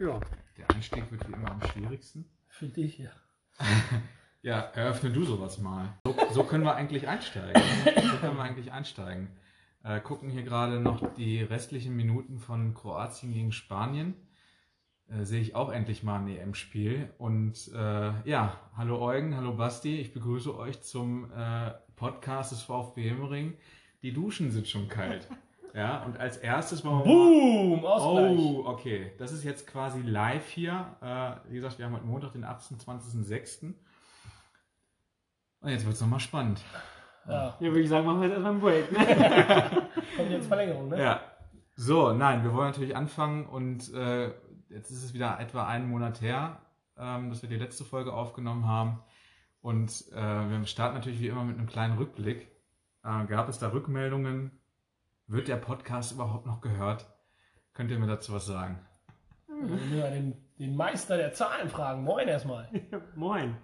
Ja. Der Einstieg wird wie immer am schwierigsten. Für dich, ja. Ja, eröffne du sowas mal. So, so können wir eigentlich einsteigen. So können wir eigentlich einsteigen. Äh, gucken hier gerade noch die restlichen Minuten von Kroatien gegen Spanien. Äh, sehe ich auch endlich mal ein EM-Spiel. Und äh, ja, hallo Eugen, hallo Basti. Ich begrüße euch zum äh, Podcast des VfB Hemmering. Die Duschen sind schon kalt. Ja, und als erstes wollen wir mal Boom! Ausgleich. Oh, okay. Das ist jetzt quasi live hier. Äh, wie gesagt, wir haben heute Montag, den 28.06. Und jetzt wird es nochmal spannend. Ja. Ja, würde ich sagen, machen wir jetzt erstmal einen Break. Ne? Kommt jetzt Verlängerung, ne? Ja. So, nein, wir wollen natürlich anfangen und äh, jetzt ist es wieder etwa einen Monat her, ähm, dass wir die letzte Folge aufgenommen haben. Und äh, wir starten natürlich wie immer mit einem kleinen Rückblick. Äh, gab es da Rückmeldungen? Wird der Podcast überhaupt noch gehört? Könnt ihr mir dazu was sagen? Wir den, den Meister der Zahlen fragen. Moin erstmal. Moin.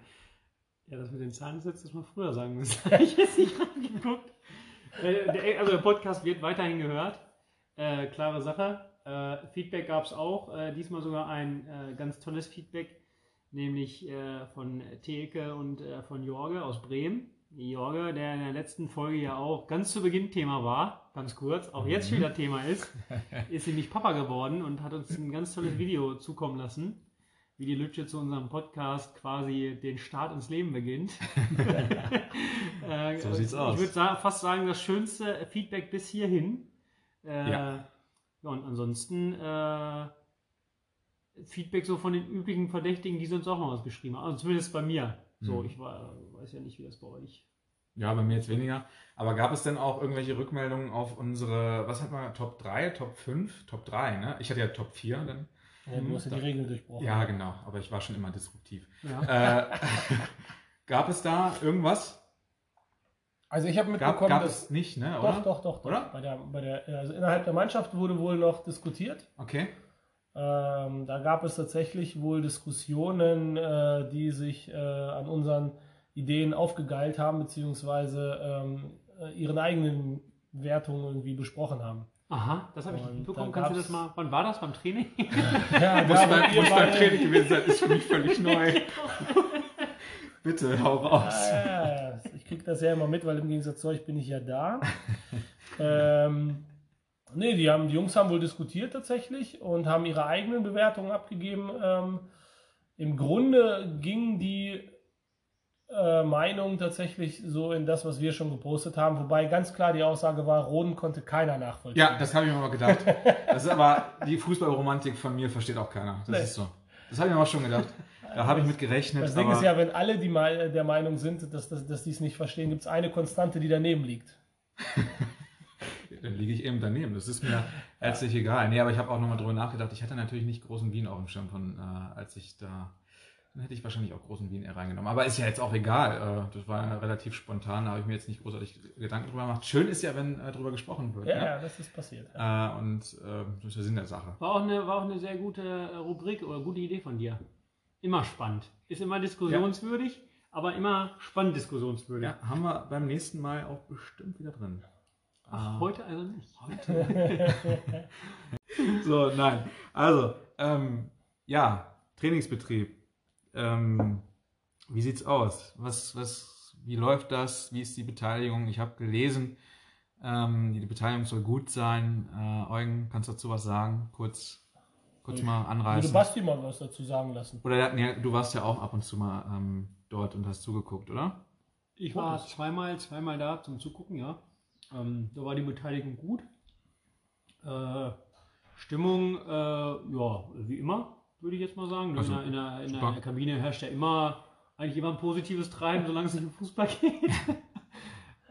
Ja, das mit den Zahlen du das mal früher sagen müssen. Ich jetzt nicht reingeguckt. Äh, der, also der Podcast wird weiterhin gehört. Äh, klare Sache. Äh, Feedback gab es auch. Äh, diesmal sogar ein äh, ganz tolles Feedback, nämlich äh, von Theke und äh, von Jorge aus Bremen. Jorge, der in der letzten Folge ja auch ganz zu Beginn Thema war, ganz kurz, auch jetzt wieder Thema ist, ist nämlich Papa geworden und hat uns ein ganz tolles Video zukommen lassen, wie die Lütsche zu unserem Podcast quasi den Start ins Leben beginnt. Äh, So sieht's aus. Ich würde fast sagen, das schönste Feedback bis hierhin. Äh, Ja. ja, und ansonsten äh, Feedback so von den üblichen Verdächtigen, die sonst auch noch was geschrieben haben. Also zumindest bei mir. So, Mhm. ich war, weiß ja nicht, wie das bei euch. Ja, bei mir jetzt weniger. Aber gab es denn auch irgendwelche Rückmeldungen auf unsere, was hat man, Top 3, Top 5, Top 3, ne? Ich hatte ja Top 4 dann. Ja, du hast ja die Regeln durchbrochen. Ja, genau, aber ich war schon immer disruptiv. Ja. Äh, gab es da irgendwas? Also ich habe Gab, mitbekommen, gab dass... es nicht, ne? Doch, Oder? doch, doch, doch. Oder? Bei der, bei der, also innerhalb der Mannschaft wurde wohl noch diskutiert. Okay. Ähm, da gab es tatsächlich wohl Diskussionen, äh, die sich äh, an unseren Ideen aufgegeilt haben, beziehungsweise ähm, äh, ihren eigenen Wertungen irgendwie besprochen haben. Aha, das habe ich nicht mitbekommen. da Kannst du das mal, wann war das? Beim Training? Ja, Muss ihr muss beim Training gewesen sein, ist für mich völlig neu. Bitte, hau raus. Ja, ja, ja. Ich kriege das ja immer mit, weil im Gegensatz zu euch bin ich ja da. ähm, nee, die, haben, die Jungs haben wohl diskutiert tatsächlich und haben ihre eigenen Bewertungen abgegeben. Ähm, Im Grunde ging die äh, Meinung tatsächlich so in das, was wir schon gepostet haben, wobei ganz klar die Aussage war, Roden konnte keiner nachvollziehen. Ja, das habe ich mir mal gedacht. Das ist aber die Fußballromantik von mir versteht auch keiner. Das Nee. ist so. Das habe ich mir auch schon gedacht. Da habe ich mit gerechnet. Das Ding ist ja, wenn alle die der Meinung sind, dass, dass, dass die es nicht verstehen, gibt es eine Konstante, die daneben liegt. Dann liege ich eben daneben. Das ist mir herzlich egal. Nee, aber ich habe auch nochmal drüber nachgedacht. Ich hatte natürlich nicht großen Wien auf dem Schirm von, äh, als ich da. Dann hätte ich wahrscheinlich auch großen Wien eher reingenommen. Aber ist ja jetzt auch egal. Äh, das war ja relativ spontan. Da habe ich mir jetzt nicht großartig Gedanken drüber gemacht. Schön ist ja, wenn äh, drüber gesprochen wird. Ja, ne? ja, das ist passiert. Äh, und äh, das ist der Sinn der Sache. War auch eine, war auch eine sehr gute äh, Rubrik oder gute Idee von dir. Immer spannend. Ist immer diskussionswürdig, aber immer spannend diskussionswürdig. Ja, haben wir beim nächsten Mal auch bestimmt wieder drin. Ach, Ah. heute also nicht. So, nein. Also, ähm, ja, Trainingsbetrieb. Ähm, wie sieht's aus? Was, was, wie läuft das? Wie ist die Beteiligung? Ich habe gelesen, ähm, die, Beteiligung soll gut sein. Äh, Eugen, kannst du dazu was sagen? Kurz, kurz mal Würde anreißen. Basti mal was dazu sagen lassen. Oder nee, du warst ja auch ab und zu mal ähm, dort und hast zugeguckt, oder? Ich war zweimal, zweimal da zum Zugucken, ja. Ähm, da war die Beteiligung gut. Äh, Stimmung, äh, ja, wie immer, würde ich jetzt mal sagen. Also, in, der, in, der, in der Kabine herrscht ja immer, eigentlich immer ein positives Treiben, solange es nicht um Fußball geht.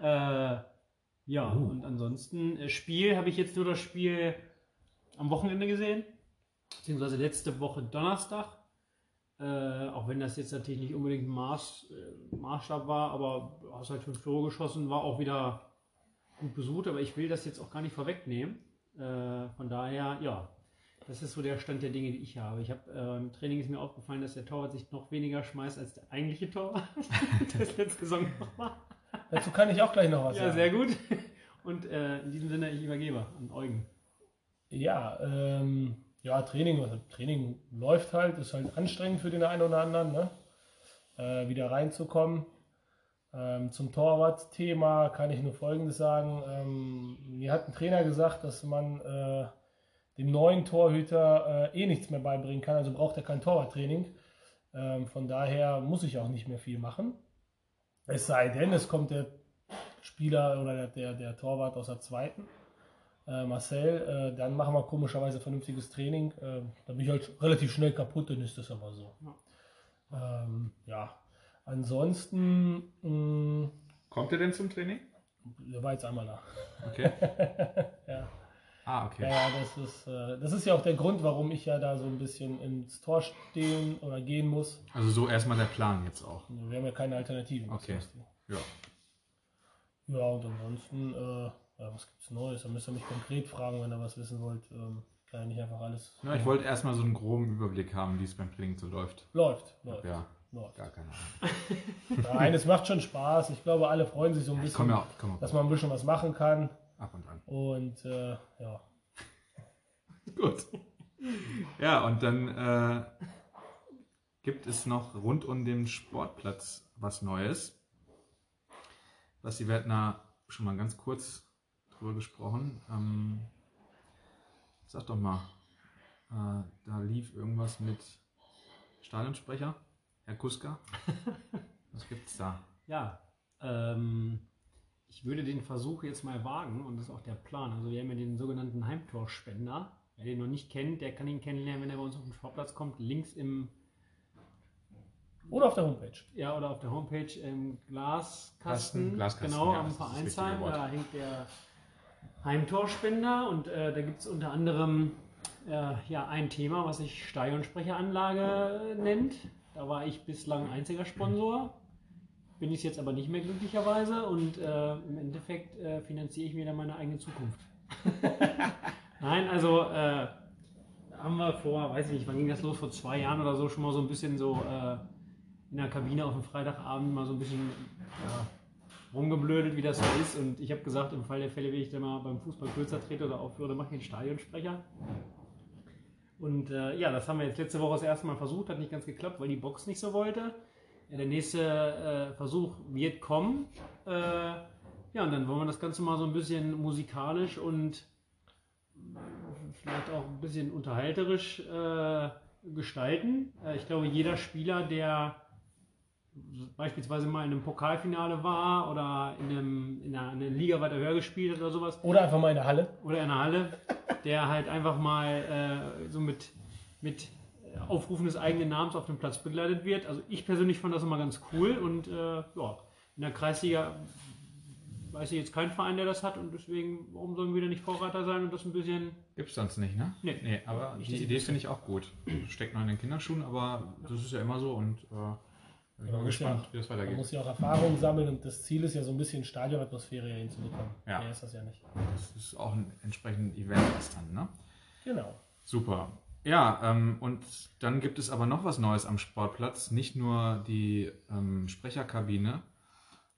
äh, ja, Oh. und ansonsten, äh, Spiel habe ich jetzt nur das Spiel am Wochenende gesehen, beziehungsweise letzte Woche Donnerstag. Äh, auch wenn das jetzt natürlich nicht unbedingt ein Maß, äh, Maßstab war, aber du hast halt fünf Tore geschossen, war auch wieder gut besucht, aber ich will das jetzt auch gar nicht vorwegnehmen. Äh, von daher, ja, das ist so der Stand der Dinge, die ich habe. Ich habe äh, im Training ist mir aufgefallen, dass der Torwart sich noch weniger schmeißt als der eigentliche Torwart. das letzte Saison noch war. Dazu kann ich auch gleich noch was Ja, sagen. sehr gut. Und äh, in diesem Sinne, ich übergebe an Eugen. Ja, ähm, ja, Training, also Training läuft halt, ist halt anstrengend für den einen oder anderen, ne? äh, wieder reinzukommen. Ähm, zum Torwart-Thema kann ich nur Folgendes sagen. Ähm, mir hat ein Trainer gesagt, dass man äh, dem neuen Torhüter äh, eh nichts mehr beibringen kann, also braucht er kein Torwarttraining. Ähm, von daher muss ich auch nicht mehr viel machen. Es sei denn, es kommt der Spieler oder der, der, Torwart aus der zweiten, äh, Marcel, äh, dann machen wir komischerweise vernünftiges Training. Äh, da bin ich halt relativ schnell kaputt, dann ist das aber so. Ähm, ja. Ansonsten. Mh, Kommt er denn zum Training? der war jetzt einmal da. Okay. Ja. Ah, okay. Ja, ja, das ist, äh, das ist ja auch der Grund, warum ich ja da so ein bisschen ins Tor stehen oder gehen muss. Also so erstmal der Plan jetzt auch. Wir haben ja keine Alternativen. Okay. Ja. Ja, und ansonsten, äh, ja, was gibt's Neues? Da müsst ihr mich konkret fragen, wenn ihr was wissen wollt. Ähm, kann ja nicht einfach alles. Na, ich wollte erstmal so einen groben Überblick haben, wie es beim Training so läuft. Läuft, läuft. Ja, läuft. gar keine Ahnung. Nein, es macht schon Spaß. Ich glaube, alle freuen sich so ein Ich bisschen, ja auch, dass man ein bisschen was machen kann. ab und an. Und äh, ja, Gut. Ja, und dann äh, gibt es noch rund um den Sportplatz was Neues. Basti, wir hatten da schon mal ganz kurz drüber gesprochen. Ähm, sag doch mal, äh, da lief irgendwas mit Stadionsprecher, Herr Kuska. Was gibt's da? Ja, ähm, ich würde den Versuch jetzt mal wagen und das ist auch der Plan. Also wir haben ja den sogenannten Heimtorspender. Wer den noch nicht kennt, der kann ihn kennenlernen, wenn er bei uns auf den Sportplatz kommt. Links im, oder auf der Homepage. ja, oder auf der Homepage im Glaskasten. Kasten, Glaskasten, genau, ja, am Vereinsheim. Da hängt der Heimtorspender und äh, da gibt es unter anderem äh, ja, ein Thema, was sich Stadionsprecheranlage nennt. Da war ich bislang einziger Sponsor. Bin ich jetzt aber nicht mehr glücklicherweise und äh, im Endeffekt äh, finanziere ich mir dann meine eigene Zukunft. Nein, also äh, haben wir vor, weiß ich nicht, wann ging das los, vor zwei Jahren oder so, schon mal so ein bisschen so äh, in der Kabine auf dem Freitagabend mal so ein bisschen ja, rumgeblödet, wie das so ist. Und ich habe gesagt, im Fall der Fälle, wenn ich dann mal beim Fußball kürzer trete oder aufhöre, dann mache ich den Stadionsprecher. Und äh, ja, das haben wir jetzt letzte Woche das erste Mal versucht, hat nicht ganz geklappt, weil die Box nicht so wollte. Ja, der nächste äh, Versuch wird kommen. Äh, ja, und dann wollen wir das Ganze mal so ein bisschen musikalisch und vielleicht auch ein bisschen unterhalterisch äh, gestalten. Äh, ich glaube, jeder Spieler, der beispielsweise mal in einem Pokalfinale war oder in, einem, in einer, in einer Liga weiter höher gespielt hat oder sowas, Oder einfach mal in der Halle. oder in der Halle, der halt einfach mal äh, so mit, mit Aufrufen des eigenen Namens auf dem Platz begleitet wird. Also ich persönlich fand das immer ganz cool und äh, ja, in der Kreisliga weiß ich jetzt keinen Verein, der das hat und deswegen, warum sollen wir da nicht Vorreiter sein und das ein bisschen Gibt's sonst nicht, ne? Nee. nee aber die Idee finde ich auch gut. Steckt noch in den Kinderschuhen, aber das ist ja immer so und äh, ich bin man gespannt, ja- wie das Man weitergeht. muss ja auch Erfahrung sammeln und das Ziel ist ja so ein bisschen Stadionatmosphäre hinzubekommen. Ja. Mehr ist das ja nicht. Das ist auch ein entsprechendes Event ist dann, ne? Genau. Super. Ja, ähm, und dann gibt es aber noch was Neues am Sportplatz. Nicht nur die ähm, Sprecherkabine,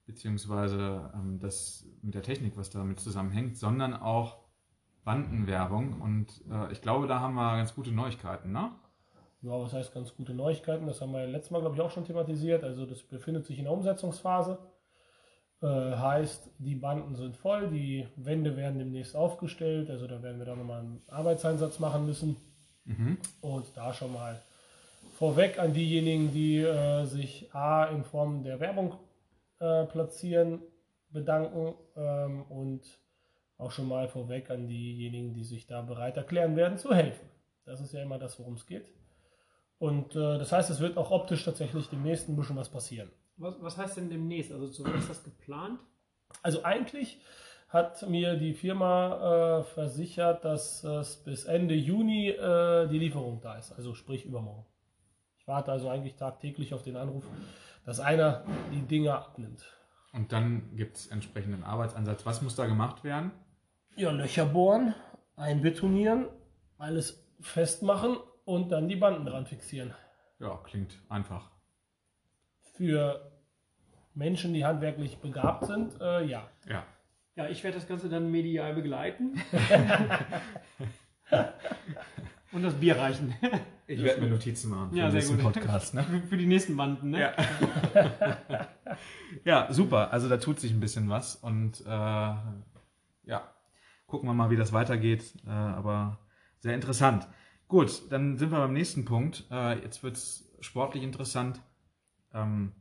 beziehungsweise ähm, das mit der Technik, was damit zusammenhängt, sondern auch Bandenwerbung. Und äh, ich glaube, da haben wir ganz gute Neuigkeiten, ne? Ja, was heißt ganz gute Neuigkeiten? Das haben wir letztes Mal, glaube ich, auch schon thematisiert. Also das befindet sich in der Umsetzungsphase. Äh, heißt, die Banden sind voll, die Wände werden demnächst aufgestellt. Also da werden wir dann nochmal einen Arbeitseinsatz machen müssen. Mhm. Und da schon mal vorweg an diejenigen, die äh, sich A in Form der Werbung äh, platzieren, bedanken ähm, und auch schon mal vorweg an diejenigen, die sich da bereit erklären werden, zu helfen. Das ist ja immer das, worum es geht. Und äh, das heißt, es wird auch optisch tatsächlich demnächst ein bisschen was passieren. Was, was heißt denn demnächst? Also zu wann ist das geplant? Also eigentlich hat mir die Firma äh, versichert, dass es bis Ende Juni äh, die Lieferung da ist, also sprich übermorgen. Ich warte also eigentlich tagtäglich auf den Anruf, dass einer die Dinge abnimmt. Und dann gibt es entsprechenden Arbeitsansatz. Was muss da gemacht werden? Ja, Löcher bohren, einbetonieren, alles festmachen und dann die Banden dran fixieren. Ja, klingt einfach. Für Menschen, die handwerklich begabt sind, äh, ja. Ja. Ja, ich werde das Ganze dann medial begleiten. Und das Bier reichen. Ich werde mir Notizen machen Ja, den sehr nächsten gut. Podcast. Ne? Für, für die nächsten Banden, ne? Ja. ja, super. Also da tut sich ein bisschen was und äh, ja, gucken wir mal, wie das weitergeht. Äh, aber sehr interessant. Gut, dann sind wir beim nächsten Punkt. Äh, jetzt wird es sportlich interessant. Ähm,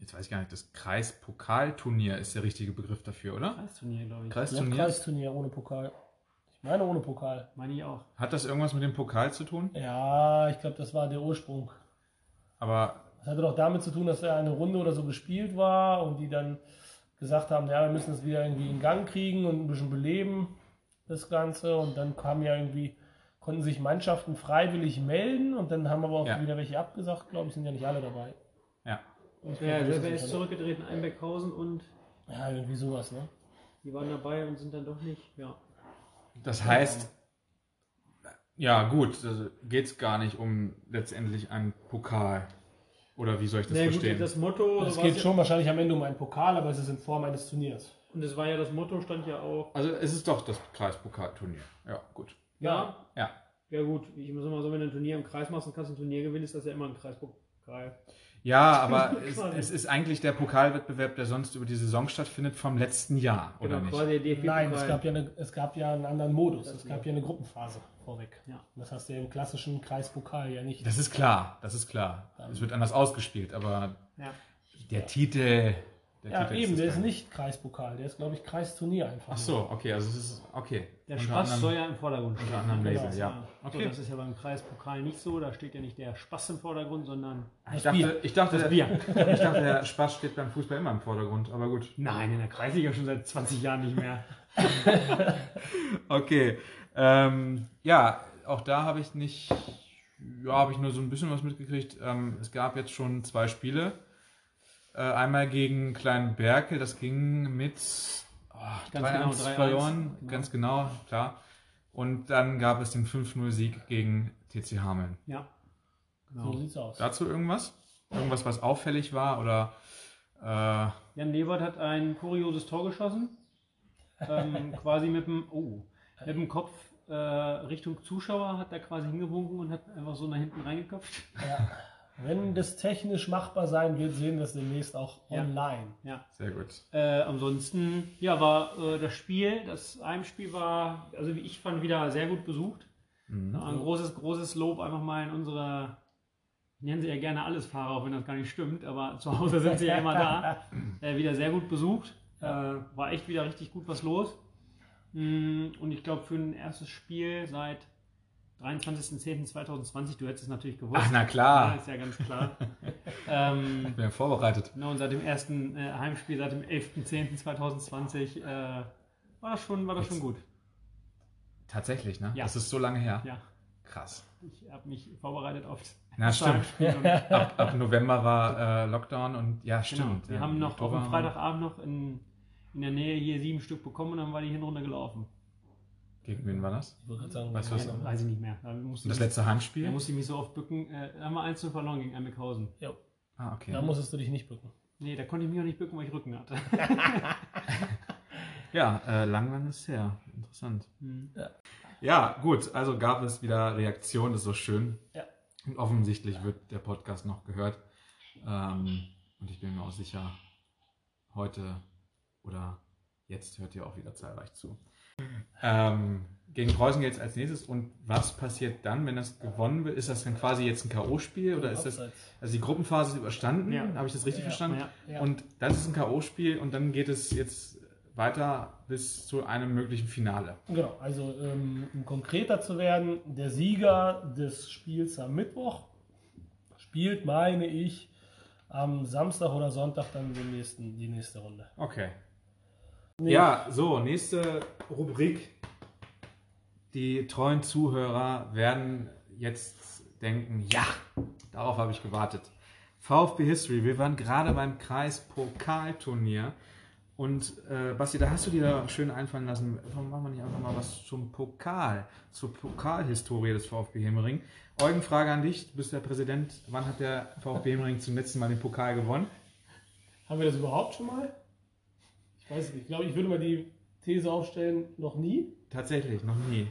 jetzt weiß ich gar nicht, das Kreispokalturnier ist der richtige Begriff dafür, oder? Kreisturnier, glaube ich. Ja, Kreisturnier. Kreisturnier ohne Pokal. Ich meine ohne Pokal. Meine ich auch. Hat das irgendwas mit dem Pokal zu tun? Ja, ich glaube, das war der Ursprung. Aber Das hatte doch damit zu tun, dass er eine Runde oder so gespielt war und die dann gesagt haben, ja, wir müssen es wieder irgendwie in Gang kriegen und ein bisschen beleben, das Ganze. Und dann kamen ja irgendwie, konnten sich Mannschaften freiwillig melden und dann haben aber auch Ja. wieder welche abgesagt, glaube ich, sind ja nicht alle dabei. ja, Ja, wer ist zurückgetreten? Einbeckhausen und Ja, irgendwie sowas, ne? die waren dabei und sind dann doch nicht. Ja. das heißt, ja gut, geht es gar nicht um letztendlich einen Pokal. Oder wie soll ich das gut, verstehen? das Motto. Es so geht schon wahrscheinlich am Ende um einen Pokal, aber es ist in Form eines Turniers. Ja, und es war ja das Motto, stand ja auch. also es ist doch das Kreispokalturnier. Ja, gut. Ja, Ja. ja gut. Ich muss immer so, wenn du ein Turnier im Kreis machst und kannst ein Turnier gewinnen, ist das ja immer ein Kreispokal. Ja, aber es, es ist eigentlich der Pokalwettbewerb, der sonst über die Saison stattfindet, vom letzten Jahr, oder Genau, nicht? Nein, es gab, ja eine, es gab ja einen anderen Modus. Es gab ja. ja eine Gruppenphase vorweg. Ja. Das hast du ja im klassischen Kreispokal ja nicht. Das ist klar, das ist klar. Es wird anders ausgespielt, aber Ja. der Titel. Der ja, Titel eben, das der ist nicht Kreispokal, der ist, glaube ich, Kreisturnier einfach. Ach so, okay, also es ist okay. Der Unter Spaß anderem- soll ja im Vordergrund stehen. Unter anderem Genau, Label, ja. So, Okay. das ist ja beim Kreispokal nicht so. Da steht ja nicht der Spaß im Vordergrund, sondern. Ich Das Bier. dachte, ich, dachte, Das der, Bier. ich dachte, der Spaß steht beim Fußball immer im Vordergrund, aber gut. Nein, in der Kreisliga schon seit 20 Jahren nicht mehr. Okay. Ähm, ja, auch da habe ich nicht, ja, habe ich nur so ein bisschen was mitgekriegt. Ähm, es gab jetzt schon zwei Spiele. Äh, einmal gegen Kleinen Berkel, das ging mit oh, Ganz 3-1 genau, 3-1, verloren, genau. ganz genau, klar. Und dann gab es den 5-0-Sieg gegen TC Hameln. Ja. So Genau. sieht's aus. Dazu irgendwas? Irgendwas, was auffällig war oder äh, Jan Lewert hat ein kurioses Tor geschossen. Ähm, quasi mit dem, oh, mit dem Kopf äh, Richtung Zuschauer hat er quasi hingewunken und hat einfach so nach hinten reingeköpft. Ja. Wenn das technisch machbar sein wird, sehen wir es demnächst auch Ja. online. Ja. sehr gut. Äh, ansonsten, ja, war äh, das Spiel, das Heimspiel war, also wie ich fand, wieder sehr gut besucht. Mhm. Ein großes, großes Lob einfach mal in unsere, nennen sie ja gerne alles Fahrer, auch wenn das gar nicht stimmt, aber zu Hause sind sie ja immer da. Äh, wieder sehr gut besucht. Äh, war echt wieder richtig gut was los. Mm, Und ich glaube, für ein erstes Spiel seit 23.10.2020, du hättest es natürlich gewusst. Ach, na Ja, klar. ist ja ganz klar. ähm, Ich bin ja vorbereitet. Genau, und seit dem ersten äh, Heimspiel, seit dem 11.10.2020, äh, war das schon, war das schon gut. Tatsächlich, ne? Ja. Das ist so lange her. Ja, Krass. ich habe mich vorbereitet auf Na, stimmt. Ab, ab November war äh, Lockdown und ja, genau, stimmt. wir ja, haben noch auf Oktober- dem Freitagabend noch in, in der Nähe hier sieben Stück bekommen und dann war die Hinrunde gelaufen. Gegen wen war das? Ich wollte gerade sagen, Weißt du was? Weiß ich nicht mehr. Da das letzte da Heimspiel? musste ich mich so oft bücken. Äh, da haben wir 1 verloren gegen Einbeckhausen. Ah, okay. da musstest du dich nicht bücken. Nee, da konnte ich mich auch nicht bücken, weil ich Rücken hatte. Ja, äh, lang, lang ist her. Interessant. Hm. Ja, gut. Also gab es wieder Reaktion, das ist so schön. Ja. Und offensichtlich wird der Podcast noch gehört. Ähm, und ich bin mir auch sicher, heute oder jetzt hört ihr auch wieder zahlreich zu. Ähm, gegen Preußen geht es als nächstes. Und was passiert dann, wenn das gewonnen wird? Ist das dann quasi jetzt ein K.O.-Spiel oder ist das. Also die Gruppenphase ist überstanden, Ja. habe ich das richtig Ja. verstanden? Ja. Ja. Und das ist ein K.O.-Spiel und dann geht es jetzt weiter bis zu einem möglichen Finale. Genau, also ähm, um konkreter zu werden, der Sieger des Spiels am Mittwoch spielt, meine ich, am Samstag oder Sonntag dann den nächsten, die nächste Runde. Okay. Nee, Ja, so, nächste Rubrik. Die treuen Zuhörer werden jetzt denken, ja, darauf habe ich gewartet. VfB History, wir waren gerade beim Kreispokalturnier und äh, Basti, da hast du dir da schön einfallen lassen, warum machen wir nicht einfach mal was zum Pokal, zur Pokalhistorie des VfB Hemmering. Eugen, Frage an dich, du bist der Präsident, wann hat der VfB Hemmering zum letzten Mal den Pokal gewonnen? Haben wir das überhaupt schon mal? Ich weiß nicht. Ich glaube, ich würde mal die These aufstellen, noch nie. Tatsächlich, noch nie.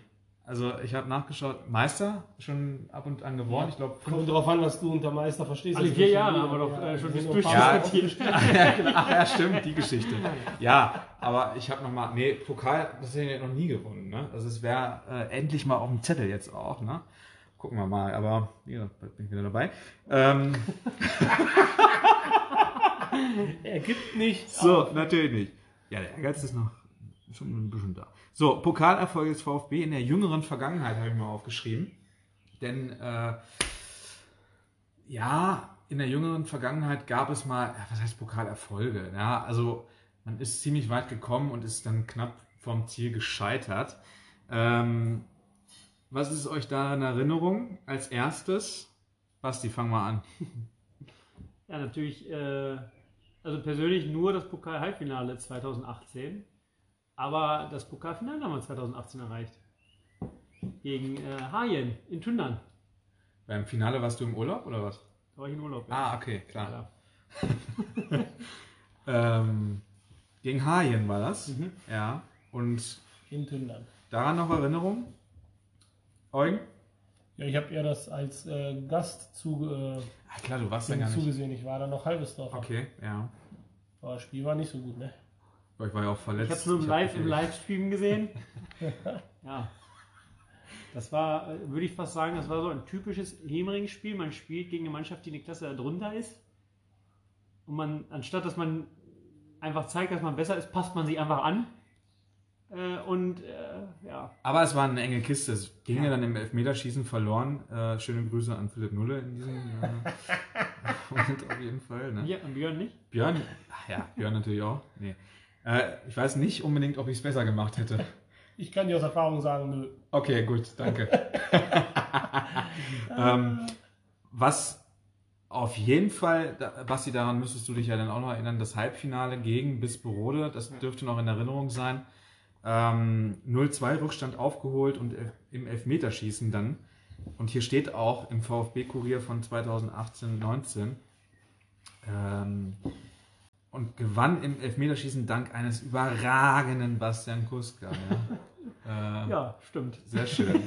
Also ich habe nachgeschaut, Meister schon ab und an geworden. Ich glaube Kommt drauf an, was du unter Meister verstehst. Alle Also vier Jahre haben wir doch, äh, schon nur ein paar durchdiskutiert. ja, genau. Ach ja, stimmt, die Geschichte. Ja, aber ich habe nochmal, nee, Pokal, das hätte ich noch nie gewonnen. Ne? Also es wäre äh, endlich mal auf dem Zettel jetzt auch. Ne? Gucken wir mal, aber wie gesagt, bald bin ich wieder dabei. Ähm, Er gibt nichts. so, natürlich nicht. Ja, der Ehrgeiz ist noch schon ein bisschen da. So, Pokalerfolge des VfB in der jüngeren Vergangenheit habe ich mal aufgeschrieben. Denn äh, ja, in der jüngeren Vergangenheit gab es mal, was heißt Pokalerfolge? Ja, also man ist ziemlich weit gekommen und ist dann knapp vom Ziel gescheitert. Ähm, was ist euch da in Erinnerung als erstes? Basti, fang mal an. Ja, natürlich, äh, also persönlich nur das Pokal-Halbfinale 2018. Aber das Pokalfinale haben wir 2018 erreicht. Gegen äh, Haien in Tündern. Beim Finale warst du im Urlaub oder was? Da war ich in Urlaub. ja. Ah, okay, klar. Klar. Ähm, gegen Haien war das. Mhm. Ja. Und In Tündern. daran noch Erinnerung? Eugen? Ja, ich habe eher das als äh, Gast zu, äh, Ah, klar, du warst ja gar nicht. zugesehen. Ich war da noch Halbesdorfer. Okay, ja. Aber das Spiel war nicht so gut, ne? Aber Ich war ja auch verletzt. Ich habe es nur im, hab Live, im. Livestream gesehen. ja. Das war, äh, würde ich fast sagen, das war so ein typisches Hemering-Spiel. Man spielt gegen eine Mannschaft, die eine Klasse darunter ist. Und man, anstatt dass man einfach zeigt, dass man besser ist, passt man sich einfach an. Äh, und äh, ja, Aber es war eine enge Kiste. Es ging ja, dann im Elfmeterschießen verloren. Äh, schöne Grüße an Philipp Nulle in diesem äh, Moment auf jeden Fall. Ne? hier an Björn nicht. Björn? Ach ja, Björn natürlich auch. Nee. Äh, ich weiß nicht unbedingt, ob ich es besser gemacht hätte. Ich kann dir aus Erfahrung sagen, nö. Okay, gut, danke. ähm, was auf jeden Fall, Basti, daran müsstest du dich ja dann auch noch erinnern, das Halbfinale gegen Bisperode, das dürfte noch in Erinnerung sein. Ähm, 0-2 Rückstand aufgeholt und im Elfmeterschießen dann. Und hier steht auch im VfB-Kurier von 2018-19 ähm, und gewann im Elfmeterschießen dank eines überragenden Bastian Kuska. Ja. Äh, Ja, stimmt. sehr schön.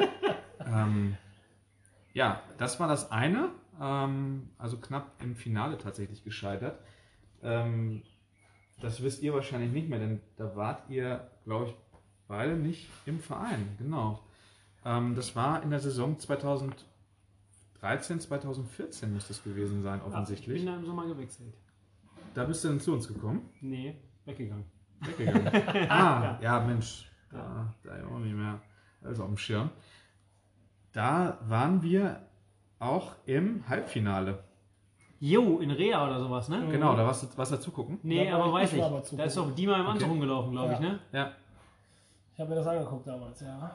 ähm, ja, das war das eine. Ähm, also knapp im Finale tatsächlich gescheitert. Ähm, das wisst ihr wahrscheinlich nicht mehr, denn da wart ihr, glaube ich, beide nicht im Verein. Genau. Ähm, das war in der Saison 2013, 2014 müsste es gewesen sein, Ich offensichtlich. bin da im Sommer gewechselt. Da bist du dann zu uns gekommen. Nee, weggegangen. Weggegangen. ah, ja, Mensch. Da, da ja auch nicht mehr alles auf dem Schirm. Da waren wir auch im Halbfinale. Jo, in Rea oder sowas, ne? Genau, da warst du was dazu gucken. Nee, aber ich- weiß ich ich. aber Da ist doch Dima im Anzug Okay. rumgelaufen, glaube ich, Ja. ne? Ja. Ich habe mir das angeguckt damals, ja.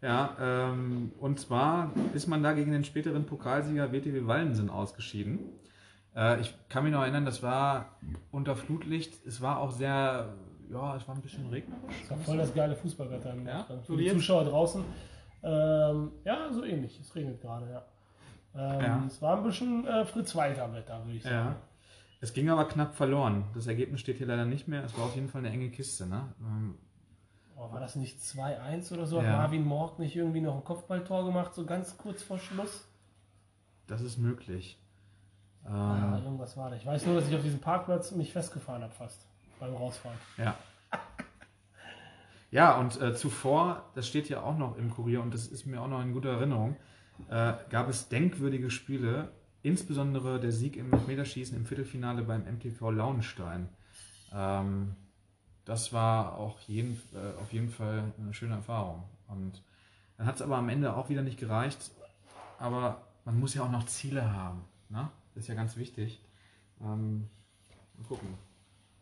Ja, ähm, und zwar ist man da gegen den späteren Pokalsieger WTW Wallensen ausgeschieden. Äh, ich kann mich noch erinnern, das war unter Flutlicht. Es war auch sehr, ja, es war ein bisschen regnerisch. Das war voll das geile Fußballwetter Ja, Für die? Zuschauer draußen. Ähm, ja, so ähnlich. Es regnet gerade, ja. Ähm, Ja. Es war ein bisschen äh, Fritz-Walter-Wetter, würde ich sagen. Ja. Es ging aber knapp verloren. Das Ergebnis steht hier leider nicht mehr. Es war auf jeden Fall eine enge Kiste. Ne? Ähm, Oh, war das nicht 2-1 oder so? Hat Ja. Marvin Morg nicht irgendwie noch ein Kopfballtor gemacht, so ganz kurz vor Schluss? das ist möglich. Ah, Ähm, irgendwas war da. Ich weiß nur, dass ich auf diesem Parkplatz mich festgefahren habe fast beim Rausfahren. Ja. Ja, und äh, zuvor, das steht ja auch noch im Kurier und das ist mir auch noch in guter Erinnerung, äh, gab es denkwürdige Spiele, insbesondere der Sieg im Elfmeterschießen im Viertelfinale beim MTV Launstein. Ähm, das war auch jeden, äh, auf jeden Fall eine schöne Erfahrung. Und dann hat es aber am Ende auch wieder nicht gereicht. Aber man muss ja auch noch Ziele haben. Ne? Das ist ja ganz wichtig. Ähm, mal gucken.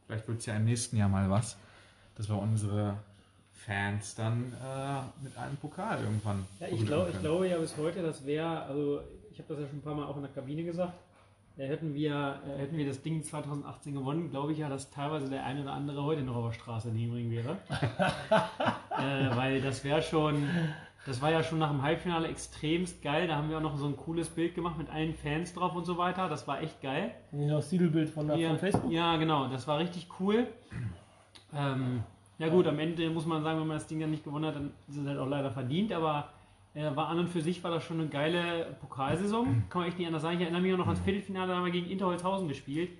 Vielleicht wird es ja im nächsten Jahr mal was, dass wir unsere Fans dann äh, mit einem Pokal irgendwann. Ja, ich, glaub, ich glaube ja bis heute, das wäre, also ich habe das ja schon ein paar Mal auch in der Kabine gesagt, äh, hätten wir, äh, hätten wir das Ding 2018 gewonnen, glaube ich ja, dass teilweise der eine oder andere heute noch auf der Straße in Hemring wäre. äh, weil das wäre schon, das war ja schon nach dem Halbfinale extremst geil. Da haben wir auch noch so ein cooles Bild gemacht mit allen Fans drauf und so weiter. Das war echt geil. Noch das Titelbild von, Ja, von Facebook? ja, genau, das war richtig cool. Ähm, Ja gut, am Ende muss man sagen, wenn man das Ding dann nicht gewonnen hat, dann ist es halt auch leider verdient, aber äh, war an und für sich war das schon eine geile Pokalsaison. Kann man echt nicht anders sagen. Ich erinnere mich auch noch ans Viertelfinale, da haben wir gegen Interholzhausen gespielt.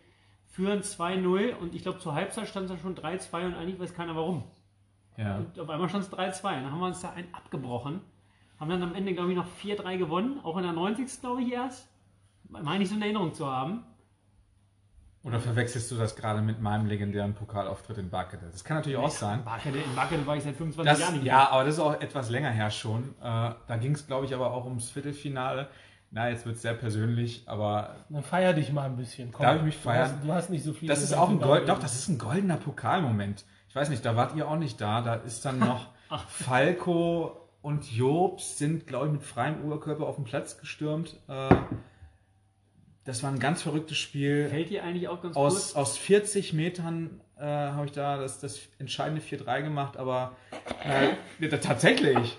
Führen 2-0 und ich glaube zur Halbzeit stand es schon 3-2 und eigentlich weiß keiner warum. Ja. Und auf einmal stand es 3-2. Dann haben wir uns da einen abgebrochen. Haben dann am Ende, glaube ich, noch 4-3 gewonnen. Auch in der 90. glaube ich erst. Meine ich so in Erinnerung zu haben. Oder verwechselst du das gerade mit meinem legendären Pokalauftritt in Barkede? Das kann natürlich auch sein. Barkede, in Barkede war ich seit 25 Das, Jahren nicht ja, aber das ist auch etwas länger her schon. Äh, da ging es, glaube ich, aber auch ums Viertelfinale. Na, jetzt wird es sehr persönlich, aber Dann feier dich mal ein bisschen. Komm, Darf ich mich Du feiern? hast, du hast nicht so viel. das ist auch ein Gold, doch, das ist ein goldener Pokalmoment. Ich weiß nicht, da wart ihr auch nicht da. Da ist dann noch Falco und Jobs sind, glaube ich, mit freiem Oberkörper auf den Platz gestürmt. Äh, das war ein ganz verrücktes Spiel. Fällt dir eigentlich auch ganz Aus, kurz? aus 40 Metern äh, habe ich da das, das entscheidende 4-3 gemacht, aber äh, ja, tatsächlich.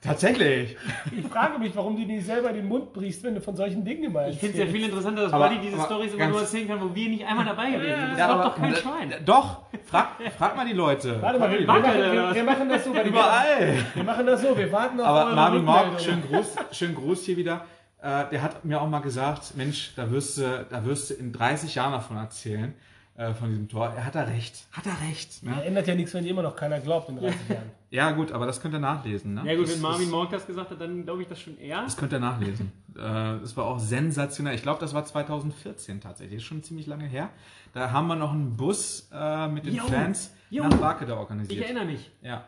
tatsächlich. Ich frage mich, warum du nicht selber den Mund brichst, wenn du von solchen Dingen immer Ich finde es ja viel interessanter, dass Aber- Buddy diese Storys immer nur erzählen kann, wo wir nicht einmal dabei gewesen sind. Das Ja, macht doch kein Schwein. Doch, frag, frag mal die Leute. Warte mal, wir, wir, machen, wir, wir machen das so. Überall. Wir machen das so, wir warten auf Aber eure Marvin Morg, Rückmeldung. schön Gruß, schön Gruß hier wieder. Äh, der hat mir auch mal gesagt, Mensch, da wirst du, da wirst du in 30 Jahren davon erzählen, äh, von diesem Tor. Er hat da recht. Hat er recht. Ne? Ändert ja nichts, wenn immer noch keiner glaubt in 30 Jahren. Ja gut, aber das könnt ihr nachlesen. Ne? Ja gut, das, wenn Marvin Morg das gesagt hat, dann glaube ich das schon eher. das könnt ihr nachlesen. Äh, das war auch sensationell. Ich glaube, das war 2014 tatsächlich. Ist schon ziemlich lange her. Da haben wir noch einen Bus äh, mit den Jo. Fans Jo. nach Barke da Ich organisiert. erinnere mich. Ja.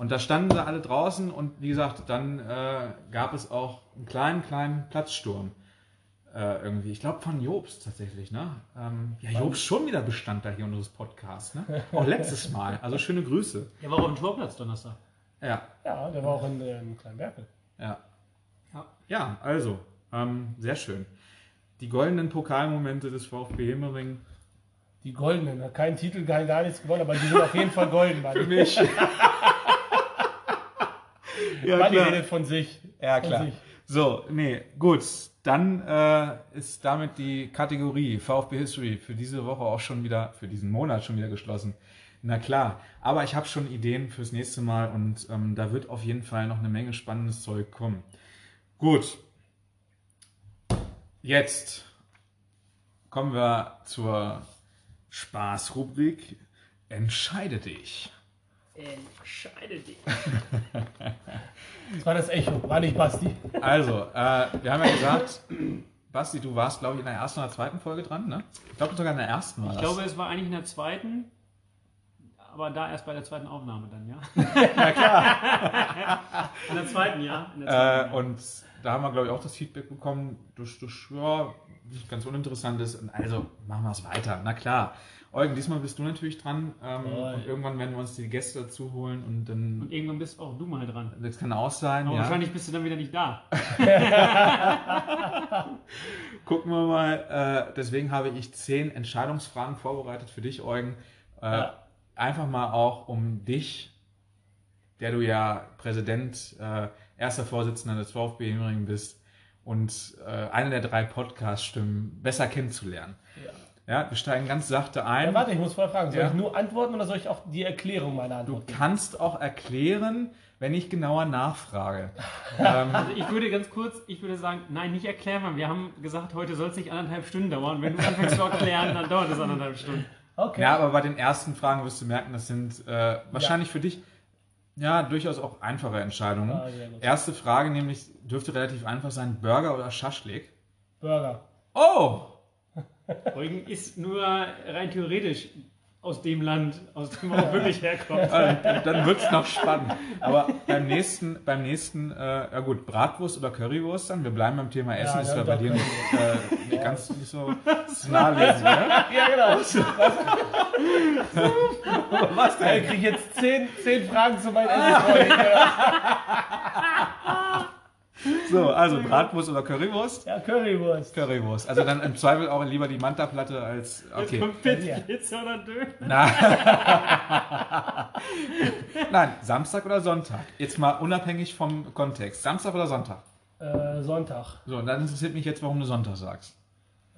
Und da standen sie alle draußen und wie gesagt, dann äh, gab es auch einen kleinen, kleinen Platzsturm. Äh, irgendwie. Ich glaube von Jobs tatsächlich, ne? Ähm, ja, Jobs schon wieder Bestandteil hier unseres Podcasts, ne? Auch letztes Mal. Also schöne Grüße. Der war auch dem Torplatz Donnerstag. Ja, Ja, der war auch in, äh, in Kleinberkel. ja. Ja. Ja, also, ähm, sehr schön. Die goldenen Pokalmomente des VfB Himmering. Die goldenen, hat keinen Titel, kein gar nichts gewonnen, aber die sind auf jeden Fall golden. Für mich. Ja, Mann, die redet von sich. Ja, klar. sich. So, nee, gut. Dann äh, ist damit die Kategorie VfB History für diese Woche auch schon wieder, für diesen Monat schon wieder geschlossen. Na klar, aber ich habe schon Ideen fürs nächste Mal und ähm, da wird auf jeden Fall noch eine Menge spannendes Zeug kommen. Gut. Jetzt kommen wir zur Spaßrubrik. Entscheide dich. Entscheide dich. Das war das Echo, war nicht Basti. Also, äh, wir haben ja gesagt, Basti, du warst, glaube ich, in der ersten oder zweiten Folge dran, ne? Ich glaube sogar in der ersten war Ich das. glaube, es war eigentlich in der zweiten, aber da erst bei der zweiten Aufnahme dann, ja? ja, klar. In der zweiten, ja. In der zweiten, Äh, ja. und da haben wir, glaube ich, auch das Feedback bekommen, durch, durch ja, nicht ganz uninteressant ist. Und Also, machen wir es weiter. Na klar. Eugen, diesmal bist du natürlich dran. Ähm, Ja, und irgendwann werden wir uns die Gäste dazu holen und dann. Und irgendwann bist auch du mal dran. Das kann auch sein. Aber ja. wahrscheinlich bist du dann wieder nicht da. Gucken wir mal. Äh, deswegen habe ich zehn Entscheidungsfragen vorbereitet für dich, Eugen. Äh, Ja. Einfach mal auch um dich, der du ja Präsident, äh, erster Vorsitzender des VfB Himmering bist und äh, eine der drei Podcast-Stimmen besser kennenzulernen. Ja. Ja, wir steigen ganz sachte ein. Ja, warte, ich muss vorher fragen, soll Ja. ich nur antworten oder soll ich auch die Erklärung meiner du Antwort geben? kannst auch erklären, wenn ich genauer nachfrage. ähm, Also ich würde ganz kurz, ich würde sagen, nein, nicht erklären, weil wir haben gesagt, heute soll es nicht anderthalb Stunden dauern. Wenn du anfängst zu erklären, dann dauert es anderthalb Stunden. Okay. Ja, aber bei den ersten Fragen wirst du merken, das sind äh, wahrscheinlich für dich ja durchaus auch einfache Entscheidungen. Ah. Erste Frage nämlich dürfte relativ einfach sein: Burger oder Schaschlik? Burger. Oh! Eugen ist nur rein theoretisch aus dem Land, aus dem er auch wirklich herkommt. Äh, dann wird es noch spannend. Aber beim nächsten, beim nächsten, äh, ja gut, Bratwurst oder Currywurst dann. Wir bleiben beim Thema Essen. Ja, ist ja bei dir nicht, äh, nicht ganz nicht so naheliegend, ne? Ja, genau. Was denn? Ich kriege jetzt zehn, zehn Fragen zu meinem Essen. So, also Bratwurst oder Currywurst? Ja, Currywurst. Currywurst. Also dann im Zweifel auch lieber die Manta-Platte als. Jetzt Okay. kommt Pizza, oder Döner. Na. Nein, Samstag oder Sonntag? Jetzt mal unabhängig vom Kontext. Samstag oder Sonntag? Äh, Sonntag. So, und dann interessiert mich jetzt, warum du Sonntag sagst.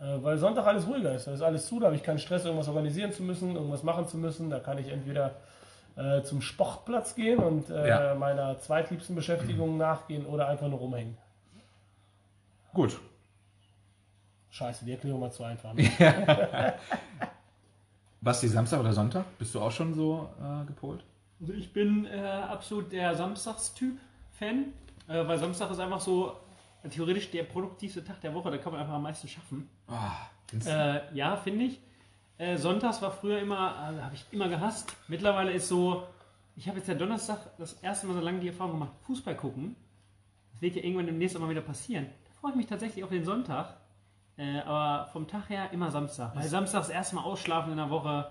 Äh, weil Sonntag alles ruhiger ist. Da ist alles zu, da habe ich keinen Stress, irgendwas organisieren zu müssen, irgendwas machen zu müssen. Da kann ich entweder äh, zum Sportplatz gehen und äh, Ja. meiner zweitliebsten Beschäftigung nachgehen oder einfach nur rumhängen. Gut. Scheiße, die Erklärung war zu einfach. Basti, Samstag oder Sonntag? Bist du auch schon so äh, gepolt? Also ich bin äh, absolut der Samstagstyp-Fan, äh, weil Samstag ist einfach so äh, theoretisch der produktivste Tag der Woche, da kann man einfach am meisten schaffen. Oh? Äh, ja, finde ich. Äh, Sonntags war früher immer, äh, habe ich immer gehasst. Mittlerweile ist so, ich habe jetzt ja Donnerstag das erste Mal so lange die Erfahrung gemacht, Fußball gucken. Das wird ja irgendwann demnächst auch mal wieder passieren. Da freue ich mich tatsächlich auf den Sonntag. Äh, aber vom Tag her immer Samstag. Weil Samstags erstmal ausschlafen in der Woche.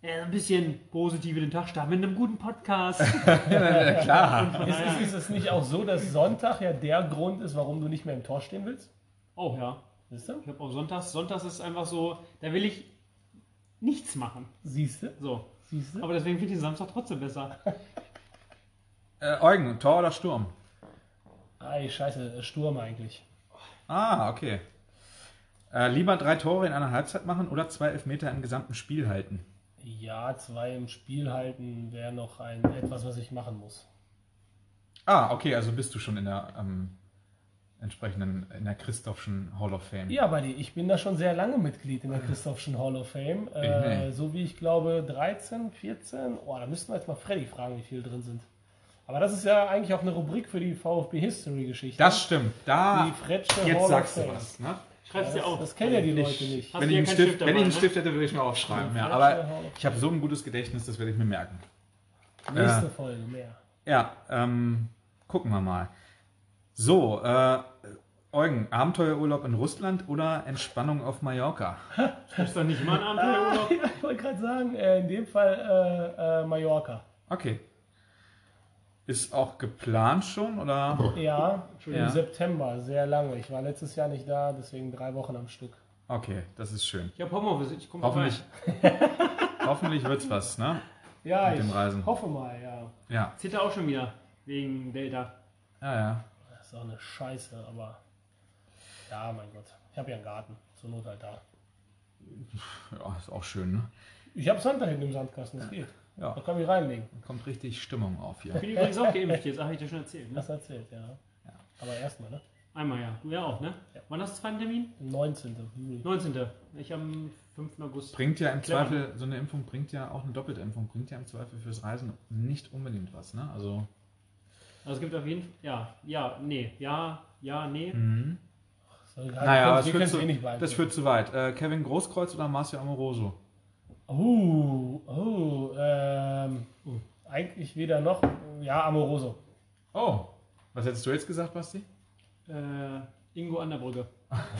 Äh, ein bisschen positiv in den Tag starten mit einem guten Podcast. Klar. Ist, ist, ist es nicht auch so, dass Sonntag ja der Grund ist, warum du nicht mehr im Tor stehen willst? oh ja. Siehst du? Ich habe auch Sonntags. Sonntags ist einfach so, da will ich nichts machen. Siehst du? So. Siehst du? Aber deswegen finde ich den Samstag trotzdem besser. Äh, Eugen, Tor oder Sturm? Ei, scheiße, Sturm eigentlich. Ah, okay. Äh, lieber drei Tore in einer Halbzeit machen oder zwei Elfmeter im gesamten Spiel halten? Ja, zwei im Spiel halten wäre noch ein etwas, was ich machen muss. Ah, okay, also bist du schon in der ähm, entsprechenden, in der Christophschen Hall of Fame. Ja, Buddy, ich bin da schon sehr lange Mitglied in der Christophschen Hall of Fame. Äh, nee. so wie ich glaube 13, 14. Oh, da müssten wir jetzt mal Freddy fragen, wie viele drin sind. Aber das ist ja eigentlich auch eine Rubrik für die VfB History Geschichte. Das stimmt. Da, die Fretsche jetzt Hall sagst of du was. Ne? Schreib's dir Das, auf. das kennen ja die Leute nicht. Wenn ich, einen Stift, Stift wenn ich einen dabei, Stift hätte, würde ich mir aufschreiben. Ja, aber ich habe so ein gutes Gedächtnis, das werde ich mir merken. Nächste Äh. Folge mehr. Ja, ähm, gucken wir mal. So, äh, Eugen, Abenteuerurlaub in Russland oder Entspannung auf Mallorca? Ist doch nicht mal ein Abenteuerurlaub? Ja, ich wollte gerade sagen, äh, in dem Fall äh, äh, Mallorca. Okay. Ist auch geplant schon oder? Ja, im Ja. September, sehr lange. Ich war letztes Jahr nicht da, deswegen drei Wochen am Stück. Okay, das ist schön. Ich habe Homeoffice, ich komme Hoffentlich, hoffentlich wird's was, ne? Ja, Mit dem ich Reisen. hoffe mal, ja. Ja, Zitter auch schon wieder, wegen Delta. ja, ja. Das ist auch eine Scheiße, aber ja, mein Gott. Ich habe ja einen Garten, zur Not halt da. Ja, ist auch schön, ne? Ich habe Sand da hinten im Sandkasten, das geht. Ja, Da kann ich reinlegen. da kommt richtig Stimmung auf Ich hier. bin übrigens auch geimpft jetzt, habe ich dir schon erzählt. Ne? Das erzählt, ja. Aber erstmal, ne? Einmal ja. Du ja auch, ne? Wann hast du zweiten Termin? Am 19. Juli. 19. Ich am 5. August. Bringt ja im Zweifel, so eine Impfung bringt ja auch eine doppelte Impfung, bringt ja im Zweifel fürs Reisen nicht unbedingt was, ne? Also, Also es gibt auf jeden Fall, ja, ja, nee, ja, ja, nee. mhm. So, naja, aber das wir führt, können zu, eh nicht das führt zu weit. Äh, Kevin Großkreuz oder Marcio Amoroso? Oh, oh, ähm, eigentlich weder noch. Ja, Amoroso. Oh, was hättest du jetzt gesagt, Basti? Äh, Ingo an der Brücke.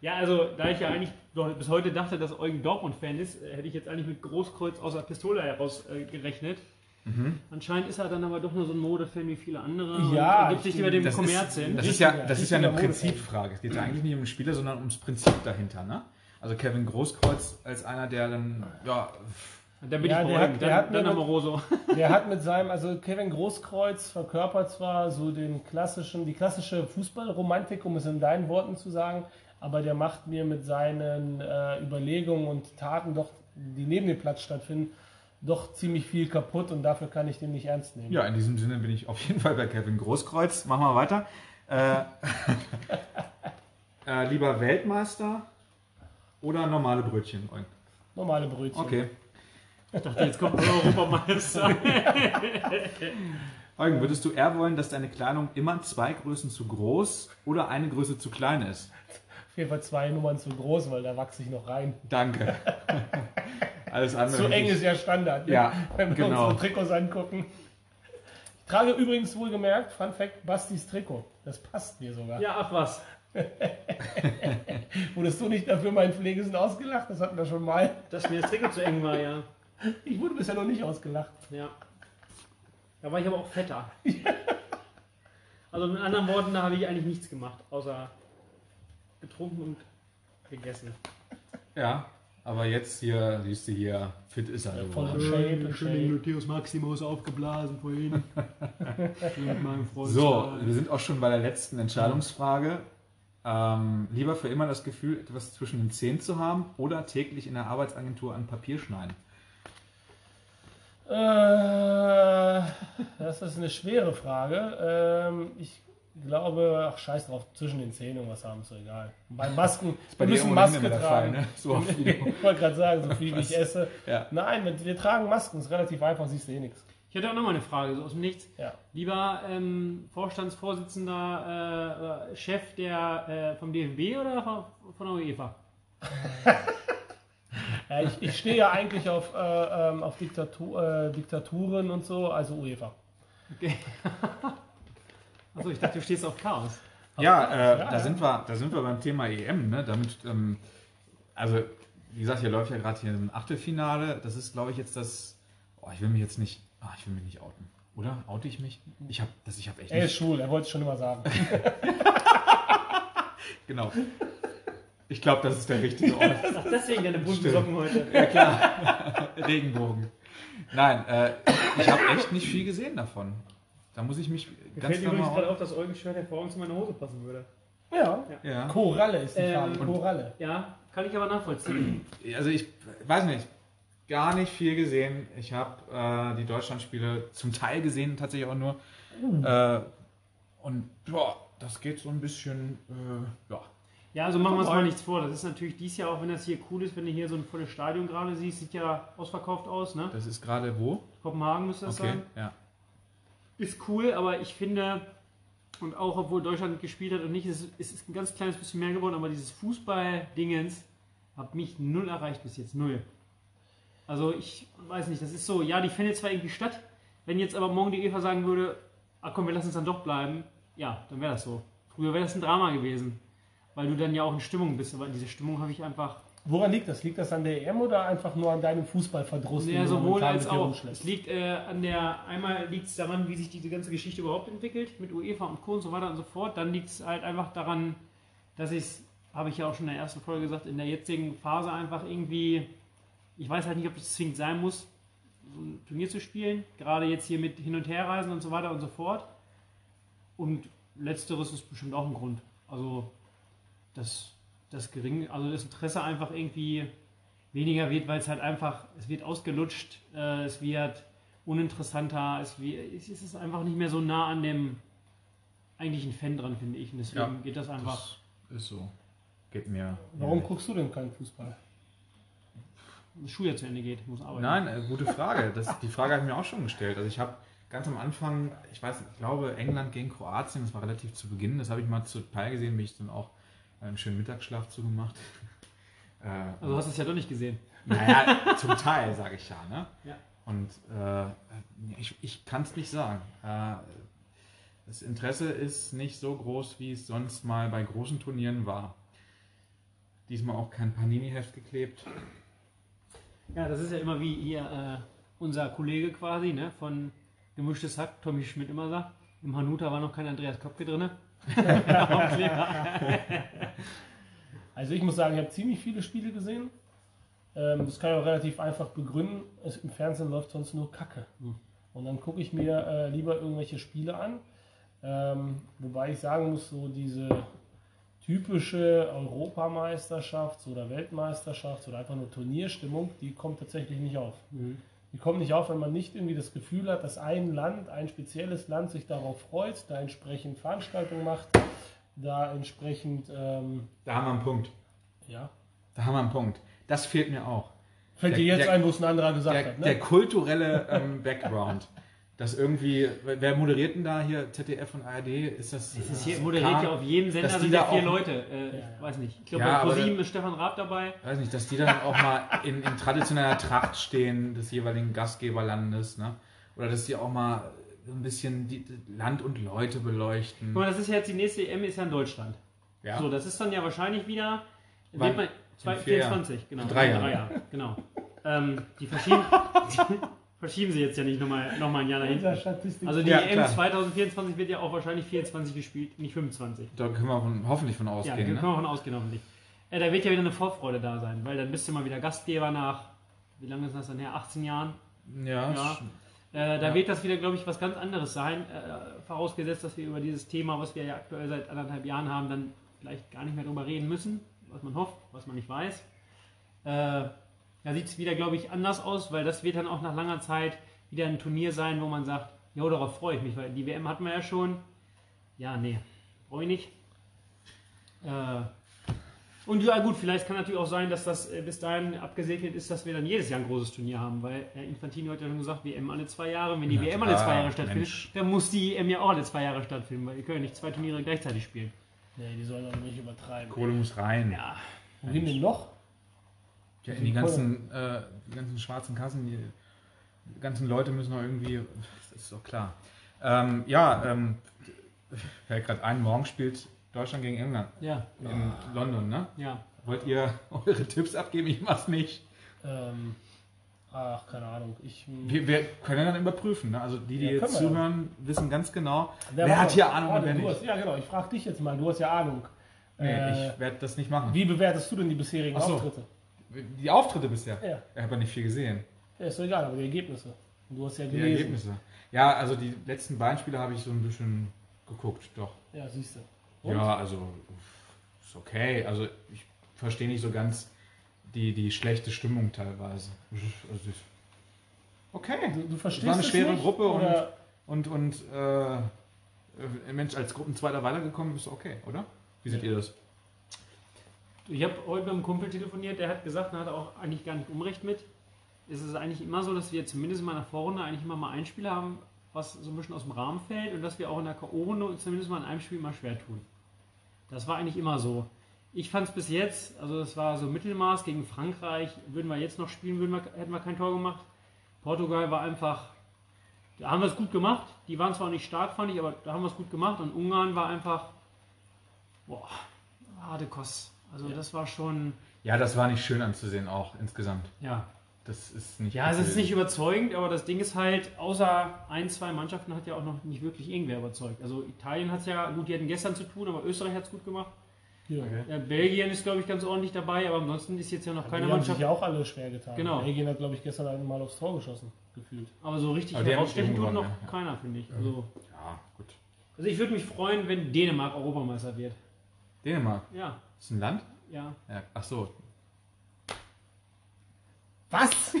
ja, also da ich ja eigentlich bis heute dachte, dass Eugen Dortmund-Fan ist, hätte ich jetzt eigentlich mit Großkreuz aus der Pistole heraus äh, gerechnet. Anscheinend ist er dann aber doch nur so ein Modefan wie viele andere. Ja, und ergibt sich ich- über dem Das Kommerz ist, hin. das, ist ja, das ist ja eine. Prinzipfrage. Es geht ja eigentlich nicht um den Spieler, sondern ums Prinzip dahinter, ne? Also Kevin Großkreuz als einer, der dann, ja, Da bin Ja, ich Eugen. hat- der Dann, hat mir dann mit- Amoroso. Der hat mit seinem, also Kevin Großkreuz verkörpert zwar so den klassischen, die klassische Fußballromantik, um es in deinen Worten zu sagen, aber der macht mir mit seinen äh, Überlegungen und Taten doch, die neben dem Platz stattfinden, doch ziemlich viel kaputt und dafür kann ich den nicht ernst nehmen. ja, in diesem Sinne bin ich auf jeden Fall bei Kevin Großkreuz. Machen wir weiter. Äh, äh, lieber Weltmeister oder normale Brötchen? Eugen? Normale Brötchen. Okay. Ich dachte, jetzt kommt Europameister. Eugen, würdest du eher wollen, dass deine Kleidung immer zwei Größen zu groß oder eine Größe zu klein ist? Auf jeden Fall zwei Nummern zu groß, weil da wachse ich noch rein. Danke. Alles andere. Zu hätte eng ist ja Standard, ne? Ja, wenn wir genau. unsere Trikots angucken. Ich trage übrigens wohlgemerkt, Fun Fact, Bastis Trikot. Das passt mir sogar. ja, ach was. Wurdest du nicht dafür meinen Pflegesten ausgelacht? Das hatten wir schon mal. Dass mir das Trikot zu eng war, ja. Ich wurde bisher noch nicht ausgelacht. Ja. Da war ich aber auch fetter. Also mit anderen Worten, da habe ich eigentlich nichts gemacht, außer getrunken und gegessen. Ja, aber jetzt hier, siehst du hier, fit ist er voll geworden. Shape, in Shape. Matthäus Maximus aufgeblasen vorhin. mit meinem Freund. So, wir sind auch schon bei der letzten Entscheidungsfrage. Ähm, lieber für immer das Gefühl, etwas zwischen den Zähnen zu haben oder täglich in der Arbeitsagentur an Papier schneiden? Äh, das ist eine schwere Frage. Ähm, ich glaube, ach scheiß drauf, zwischen den Zähnen irgendwas haben, ist so egal. Bei Masken, bei wir müssen Maske tragen. Fall, ne? So ich wollte gerade sagen, so viel wie ich esse. Ja. Nein, wir, wir tragen Masken, ist relativ einfach, siehst du eh nichts. Ich hätte auch noch mal eine Frage, so aus dem Nichts. Ja. Lieber ähm, Vorstandsvorsitzender, äh, äh, Chef der, äh, vom DFB oder von, von der UEFA? Ja, ich, ich stehe ja eigentlich auf, äh, ähm, auf Diktatur, äh, Diktaturen und so, also UEFA. Okay. Achso, ich dachte, du stehst auf Chaos. Ja, äh, Ja, da, ja. Sind wir, da sind wir beim Thema EM. Ne? Damit, ähm, also, wie gesagt, hier läuft ja gerade hier ein Achtelfinale. Das ist, glaube ich, jetzt das. Oh, ich will mich jetzt nicht. Ah, ich will mich nicht outen. Oder? Oute ich mich? Ich habe das, ich habe echt Er ist schwul, er wollte es schon immer sagen. Genau. Ich glaube, das ist der richtige Ort. Ach, deswegen deine bunten. Socken heute. Ja, klar. Regenbogen. Nein, äh, ich habe echt nicht viel gesehen davon. Da muss ich mich Mir ganz fällt übrigens mal gerade auf, dass Eugens Shirt hervorragend zu meiner Hose passen würde. Ja. Ja. Koralle ist die Ähm, Farbe, und- Koralle. Ja, kann ich aber nachvollziehen. Also ich weiß nicht, gar nicht viel gesehen. Ich habe äh, die Deutschlandspiele zum Teil gesehen, tatsächlich auch nur. Äh, und boah, das geht so ein bisschen, äh, ja. Ja, also machen wir uns mal nichts vor. Das ist natürlich dies Jahr, auch wenn das hier cool ist, wenn du hier so ein volles Stadion gerade siehst, sieht ja ausverkauft aus, ne? Das ist gerade wo? Kopenhagen müsste das Okay, sein. ja. Ist cool, aber ich finde, und auch obwohl Deutschland gespielt hat und nicht, es ist, es ist ein ganz kleines bisschen mehr geworden, aber dieses Fußball-Dingens hat mich null erreicht bis jetzt. Null. Also ich weiß nicht, das ist so, ja, die findet zwar irgendwie statt, wenn jetzt aber morgen die Eva sagen würde, ach komm, wir lassen es dann doch bleiben, ja, dann wäre das so. Früher wäre das ein Drama gewesen, weil du dann ja auch in Stimmung bist, aber diese Stimmung habe ich einfach, Woran liegt das? Liegt das an der EM oder einfach nur an deinem Fußballverdruss? ja, sowohl als auch. Es liegt äh, an der, einmal liegt es daran, wie sich diese ganze Geschichte überhaupt entwickelt, mit UEFA und Co. und so weiter und so fort. Dann liegt es halt einfach daran, dass ich es, habe ich ja auch schon in der ersten Folge gesagt, in der jetzigen Phase einfach irgendwie, ich weiß halt nicht, ob das zwingend sein muss, so ein Turnier zu spielen. Gerade jetzt hier mit Hin- und Herreisen und so weiter und so fort. Und letzteres ist bestimmt auch ein Grund. Also, das, das gering, also das Interesse einfach irgendwie weniger wird, weil es halt einfach, es wird ausgelutscht, äh, es wird uninteressanter, es, wird, es ist einfach nicht mehr so nah an dem eigentlichen Fan dran, finde ich. Und deswegen Ja, geht das einfach. Das ist so. Geht mir. Warum mir guckst du denn keinen Fußball? das Schuljahr zu Ende geht, muss arbeiten. Nein, äh, gute Frage. Das, die Frage habe ich mir auch schon gestellt. Also ich habe ganz am Anfang, ich weiß, ich glaube England gegen Kroatien, das war relativ zu Beginn, das habe ich mal zu Teil gesehen, bin ich dann auch einen schönen Mittagsschlaf zugemacht. Äh, Also hast du es ja doch nicht gesehen. naja, zum Teil, sage ich ja. Ne? Ja. Und äh, ich, ich kann es nicht sagen. Äh, das Interesse ist nicht so groß, wie es sonst mal bei großen Turnieren war. Diesmal auch kein Panini-Heft geklebt. Ja, das ist ja immer wie hier äh, unser Kollege quasi, ne, von Gemischtes Hack, Tommy Schmidt immer sagt. Im Hanuta war noch kein Andreas Kopke drin. Also ich muss sagen, ich habe ziemlich viele Spiele gesehen. Ähm, das kann ich auch relativ einfach begründen. Es, Im Fernsehen läuft sonst nur Kacke. Hm. Und dann gucke ich mir äh, lieber irgendwelche Spiele an. Ähm, wobei ich sagen muss, so diese typische Europameisterschafts- oder Weltmeisterschafts- oder einfach nur Turnierstimmung, die kommt tatsächlich nicht auf. Mhm. Die kommt nicht auf, wenn man nicht irgendwie das Gefühl hat, dass ein Land, ein spezielles Land sich darauf freut, da entsprechend Veranstaltungen macht, da entsprechend, ähm, Da haben wir einen Punkt. ja. Da haben wir einen Punkt. Das fehlt mir auch. Fällt Der- dir jetzt der- ein, wo es ein anderer gesagt Der, hat, ne? der kulturelle ähm, Background. Das irgendwie, wer moderiert denn da hier ZDF und ARD? Ist das? Es ist hier moderiert ja auf jedem Sender sind ja da vier auch- Leute. Äh, Ja, ja. Ich weiß nicht. Ich glaube, Ja, bei ProSieben ist Stefan Raab dabei. weiß nicht, dass die dann auch mal in, in traditioneller Tracht stehen des jeweiligen Gastgeberlandes, ne? Oder dass die auch mal ein bisschen die Land und Leute beleuchten. Guck mal, das ist ja jetzt die nächste EM, ist ja in Deutschland. Ja. So, das ist dann ja wahrscheinlich wieder. Wann? Wird man, zwei, vier Jahren. 24, genau. In drei. Jahre, genau. Ähm, die verschieben, verschieben sie jetzt ja nicht nochmal noch mal ein Jahr dahin. Also die Ja, EM klar. 2024 wird ja auch wahrscheinlich 24 gespielt, nicht 25. Da können wir von, hoffentlich von Ja, ausgehen. können wir ne? davon ausgehen, hoffentlich. Äh, da wird ja wieder eine Vorfreude da sein, weil dann bist du mal wieder Gastgeber nach, wie lange ist das dann her? 18 Jahren. Ja, Ja. Äh, da Ja. wird das wieder, glaube ich, was ganz anderes sein. Äh, vorausgesetzt, dass wir über dieses Thema, was wir ja aktuell seit anderthalb Jahren haben, dann vielleicht gar nicht mehr drüber reden müssen, was man hofft, was man nicht weiß. Äh, da sieht es wieder, glaube ich, anders aus, weil das wird dann auch nach langer Zeit wieder ein Turnier sein, wo man sagt, ja, darauf freue ich mich, weil die WM hatten wir ja schon. Ja, nee, brauche ich nicht. Äh, und ja gut, vielleicht kann natürlich auch sein, dass das äh, bis dahin abgesegnet ist, dass wir dann jedes Jahr ein großes Turnier haben, weil Herr Infantino hat ja schon gesagt, WM alle zwei Jahre. Wenn die Na WM alle zwei Jahre stattfindet, Mensch. dann muss die EM ja auch alle zwei Jahre stattfinden, weil wir können ja nicht zwei Turniere gleichzeitig spielen. Nee, die sollen auch nicht übertreiben. Kohle muss rein. Ja, Wohin denn noch? Ja, in die ganzen, äh, die ganzen schwarzen Kassen, die, die ganzen Leute müssen noch irgendwie, das ist doch klar. Ähm, ja, ähm, fällt gerade ein, morgen spielt Deutschland gegen England ja, in London, ne? ja. Wollt ihr eure Tipps abgeben? Ich mach's nicht. Ähm, ach, keine Ahnung. Ich, Wir, wir können dann überprüfen, ne? Also die, die Ja, jetzt zuhören, wissen ganz genau, Wer wer, hat hier Ahnung und wer nicht. hast, ja, genau. Ich frage dich jetzt mal. Du hast ja Ahnung. Nee, Äh, ich werde das nicht machen. Wie bewertest du denn die bisherigen so. Auftritte? Die Auftritte bisher? Ja. Ich habe ja nicht viel gesehen. ja, ist doch egal, aber die Ergebnisse. Du hast ja Die gelesen. Ergebnisse. Ja, also die letzten beiden Spiele habe ich so ein bisschen geguckt, doch. Ja, siehst du. Und? Ja, also ist okay. Also ich verstehe nicht so ganz die, die schlechte Stimmung teilweise. Also, ich- okay. Du, du verstehst war eine es schwere nicht, Gruppe und- oder? Und, und äh, äh, Mensch, als Gruppenzweiter weitergekommen ist okay, oder? Wie seht ihr das? Ich habe heute mit einem Kumpel telefoniert, der hat gesagt, und hat auch eigentlich gar nicht Unrecht mit. Es ist eigentlich immer so, dass wir zumindest in meiner Vorrunde eigentlich immer mal ein Spiel haben, was so ein bisschen aus dem Rahmen fällt und dass wir auch in der K.O.-Runde uns zumindest mal in einem Spiel mal schwer tun. Das war eigentlich immer so. Ich fand es bis jetzt, also das war so Mittelmaß gegen Frankreich, würden wir jetzt noch spielen, würden wir, hätten wir kein Tor gemacht. Portugal war einfach, da haben wir es gut gemacht. Die waren zwar nicht stark, fand ich, aber da haben wir es gut gemacht. Und Ungarn war einfach, boah, harte Kost. Also das war schon, Ja, das war nicht schön anzusehen auch insgesamt. ja. Das ist nicht. Ja, es ist nicht überzeugend, aber das Ding ist halt, außer ein, zwei Mannschaften hat ja auch noch nicht wirklich irgendwer überzeugt. Also Italien hat es ja, gut, die hatten gestern zu tun, aber Österreich hat es gut gemacht. Ja. Okay. Ja, Belgien ist, glaube ich, ganz ordentlich dabei, aber ansonsten ist jetzt ja noch Die keine haben sich Mannschaft. ja auch alle schwer getan. Genau. Belgien hat, glaube ich, gestern einmal aufs Tor geschossen, gefühlt. Aber so richtig Aber die herausstechen tut noch ja, ja. keiner, finde ich. Also, Ja, gut. also ich würde mich freuen, wenn Dänemark Europameister wird. Dänemark. Ja, Ist ein Land? ja. Ja. Ach so. Was?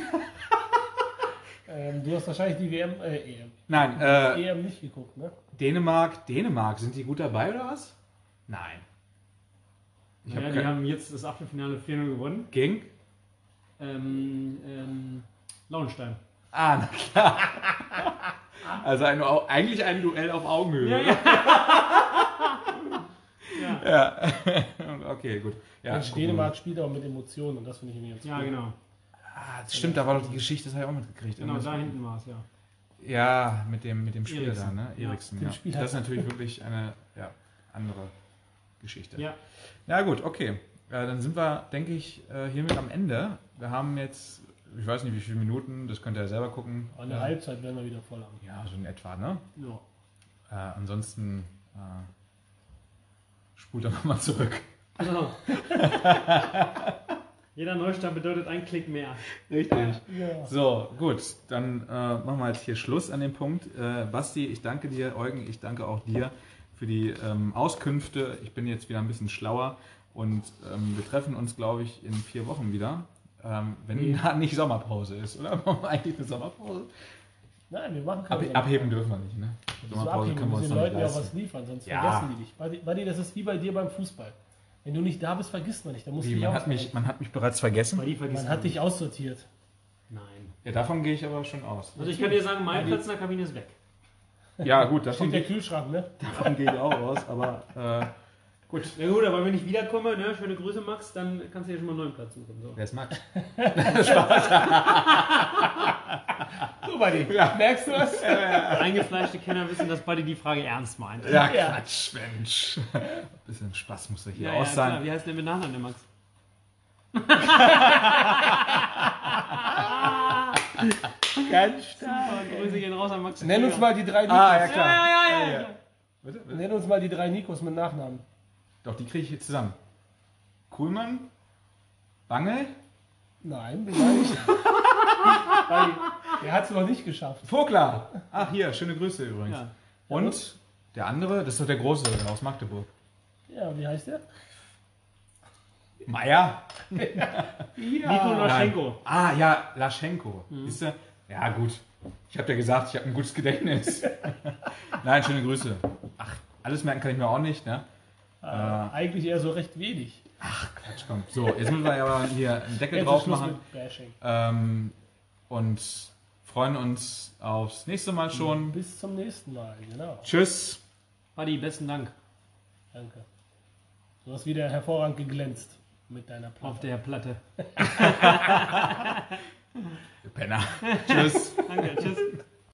ähm, du hast wahrscheinlich die WM, äh, EM, Nein, äh, EM nicht geguckt, ne? Dänemark, Dänemark, sind die gut dabei oder was? Nein. Ich ja hab die haben jetzt das Achtelfinale 4-0 gewonnen. Gegen? Ähm, ähm, Lauenstein. Ah, na klar. Also ein, eigentlich ein Duell auf Augenhöhe. Ja, ja. ja. ja. okay, gut. Ja, Mensch, Dänemark spielt auch mit Emotionen und das finde ich irgendwie ganz ja cool. genau. Ah, das stimmt, da war doch die Geschichte, das habe ich auch mitgekriegt. Genau, da hinten war es, ja. Ja, mit dem, mit dem Spieler Eriksen. da, ne? Ja, Eriksen. Ja, Spieler. Das ist natürlich wirklich eine ja, andere Geschichte. Ja, Na gut, okay. Äh, dann sind wir, denke ich, äh, hiermit am Ende. Wir haben jetzt, ich weiß nicht wie viele Minuten, das könnt ihr ja selber gucken. Eine Äh, Halbzeit werden wir wieder voll haben. Ja, so in etwa, ne? ja. Äh, ansonsten äh, spult doch mal zurück. Genau. Jeder Neustart bedeutet ein Klick mehr. Richtig. Ja. So, gut, dann äh, machen wir jetzt hier Schluss an dem Punkt. Äh, Basti, ich danke dir, Eugen, ich danke auch dir für die ähm, Auskünfte. Ich bin jetzt wieder ein bisschen schlauer und ähm, wir treffen uns, glaube ich, in vier Wochen wieder. Ähm, wenn da nicht Sommerpause ist, oder? Machen wir eigentlich eine Sommerpause? Nein, wir machen Ab, keine abheben dürfen wir nicht, ne? Wieso abheben? Wir müssen den Leuten ja was liefern, sonst Ja. vergessen die dich. Wadi, das ist wie bei dir beim Fußball. Wenn du nicht da bist, vergisst man dich. Da musst Wie, du dich man, hat mich, man hat mich bereits vergessen. Man hat dich aussortiert. Nein. Ja, davon gehe ich aber schon aus. Also ich kann dir sagen, mein Platz in der Kabine ist weg. Ja, gut, davon, Steht der Kühlschrank, ne? davon gehe ich auch aus, aber äh, gut. Ja gut, aber wenn ich wiederkomme, ne, schöne Grüße Max, dann kannst du dir schon mal einen neuen Platz suchen. So. Wer ist Max? So, Buddy. Merkst du das? Eingefleischte Kenner wissen, dass Buddy die Frage ernst meint. Ja, Ja. Quatsch, Mensch. Ein bisschen Spaß muss ja hier Ja, auch ja, sein. klar. Wie heißt der mit Nachnamen, der Max? Ganz stark. Grüße gehen raus an Max. Nenn uns mal die drei Nikos. Ah, ja klar. Ja, ja, ja, ja. Nenn uns mal die drei Nikos mit Nachnamen. Doch, die kriege ich hier zusammen. Kuhlmann, Bangel, Nein, bin gar nicht. Der hat es noch nicht geschafft. Vogler. Ach, hier, schöne Grüße übrigens. Ja. Und der andere, das ist doch der Große aus Magdeburg. Ja, wie heißt der? Meier. Nico Laschenko. Ah, ja, Laschenko. Siehst du? Ja, gut. Ich habe ja gesagt, ich habe ein gutes Gedächtnis. Nein, schöne Grüße. Ach, alles merken kann ich mir auch nicht, ne? Äh, Eigentlich eher so recht wenig. Quatsch, komm. So, jetzt müssen wir ja aber hier einen Deckel Jetzt drauf machen. Ähm, und freuen uns aufs nächste Mal schon. Bis zum nächsten Mal, genau. Tschüss. Adi, besten Dank Danke. Du hast wieder hervorragend geglänzt mit deiner auf Platte. der Platte. Penner. Tschüss. Danke, tschüss.